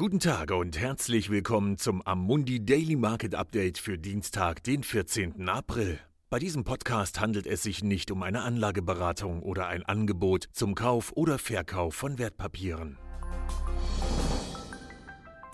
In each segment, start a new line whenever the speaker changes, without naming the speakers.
Guten Tag und herzlich willkommen zum Amundi Daily Market Update für Dienstag, den 14. April. Bei diesem Podcast handelt es sich nicht um eine Anlageberatung oder ein Angebot zum Kauf oder Verkauf von Wertpapieren.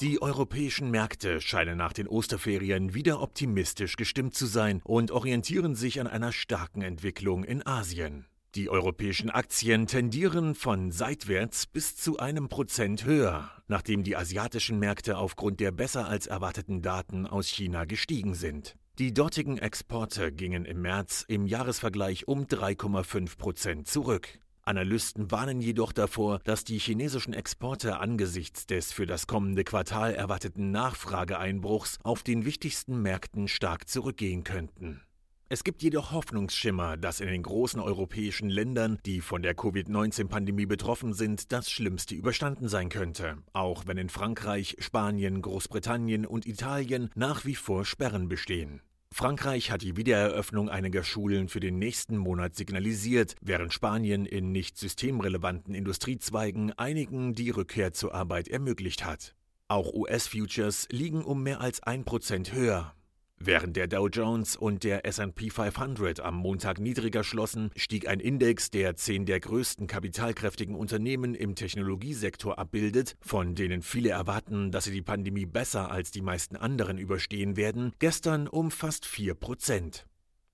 Die europäischen Märkte scheinen nach den Osterferien wieder optimistisch gestimmt zu sein und orientieren sich an einer starken Entwicklung in Asien. Die europäischen Aktien tendieren von seitwärts bis zu einem Prozent höher, nachdem die asiatischen Märkte aufgrund der besser als erwarteten Daten aus China gestiegen sind. Die dortigen Exporte gingen im März im Jahresvergleich um 3,5 Prozent zurück. Analysten warnen jedoch davor, dass die chinesischen Exporte angesichts des für das kommende Quartal erwarteten Nachfrageeinbruchs auf den wichtigsten Märkten stark zurückgehen könnten. Es gibt jedoch Hoffnungsschimmer, dass in den großen europäischen Ländern, die von der Covid-19-Pandemie betroffen sind, das Schlimmste überstanden sein könnte, auch wenn in Frankreich, Spanien, Großbritannien und Italien nach wie vor Sperren bestehen. Frankreich hat die Wiedereröffnung einiger Schulen für den nächsten Monat signalisiert, während Spanien in nicht systemrelevanten Industriezweigen einigen die Rückkehr zur Arbeit ermöglicht hat. Auch US-Futures liegen um mehr als ein Prozent höher. Während der Dow Jones und der SP 500 am Montag niedriger schlossen, stieg ein Index, der zehn der größten kapitalkräftigen Unternehmen im Technologiesektor abbildet, von denen viele erwarten, dass sie die Pandemie besser als die meisten anderen überstehen werden, gestern um fast 4 Prozent.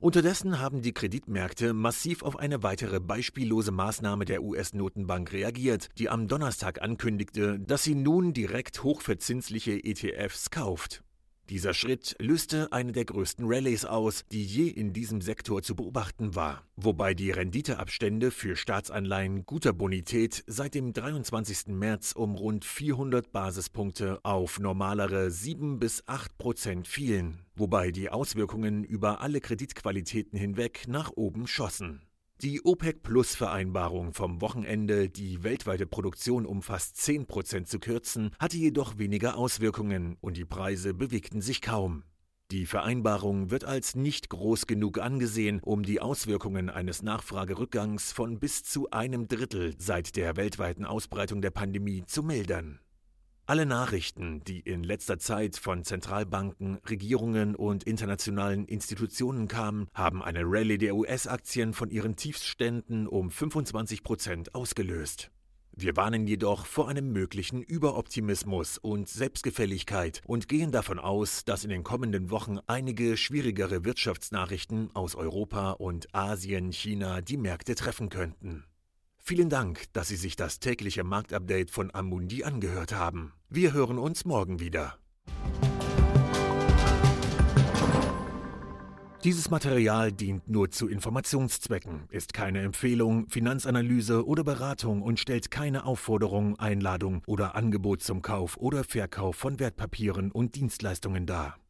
Unterdessen haben die Kreditmärkte massiv auf eine weitere beispiellose Maßnahme der US-Notenbank reagiert, die am Donnerstag ankündigte, dass sie nun direkt hochverzinsliche ETFs kauft. Dieser Schritt löste eine der größten Rallyes aus, die je in diesem Sektor zu beobachten war, wobei die Renditeabstände für Staatsanleihen guter Bonität seit dem 23. März um rund 400 Basispunkte auf normalere 7 bis 8 Prozent fielen, wobei die Auswirkungen über alle Kreditqualitäten hinweg nach oben schossen. Die OPEC-Plus-Vereinbarung vom Wochenende, die weltweite Produktion um fast 10 Prozent zu kürzen, hatte jedoch weniger Auswirkungen und die Preise bewegten sich kaum. Die Vereinbarung wird als nicht groß genug angesehen, um die Auswirkungen eines Nachfragerückgangs von bis zu einem Drittel seit der weltweiten Ausbreitung der Pandemie zu mildern. Alle Nachrichten, die in letzter Zeit von Zentralbanken, Regierungen und internationalen Institutionen kamen, haben eine Rallye der US-Aktien von ihren Tiefständen um 25 Prozent ausgelöst. Wir warnen jedoch vor einem möglichen Überoptimismus und Selbstgefälligkeit und gehen davon aus, dass in den kommenden Wochen einige schwierigere Wirtschaftsnachrichten aus Europa und Asien, China die Märkte treffen könnten. Vielen Dank, dass Sie sich das tägliche Marktupdate von Amundi angehört haben. Wir hören uns morgen wieder. Dieses Material dient nur zu Informationszwecken, ist keine Empfehlung, Finanzanalyse oder Beratung und stellt keine Aufforderung, Einladung oder Angebot zum Kauf oder Verkauf von Wertpapieren und Dienstleistungen dar.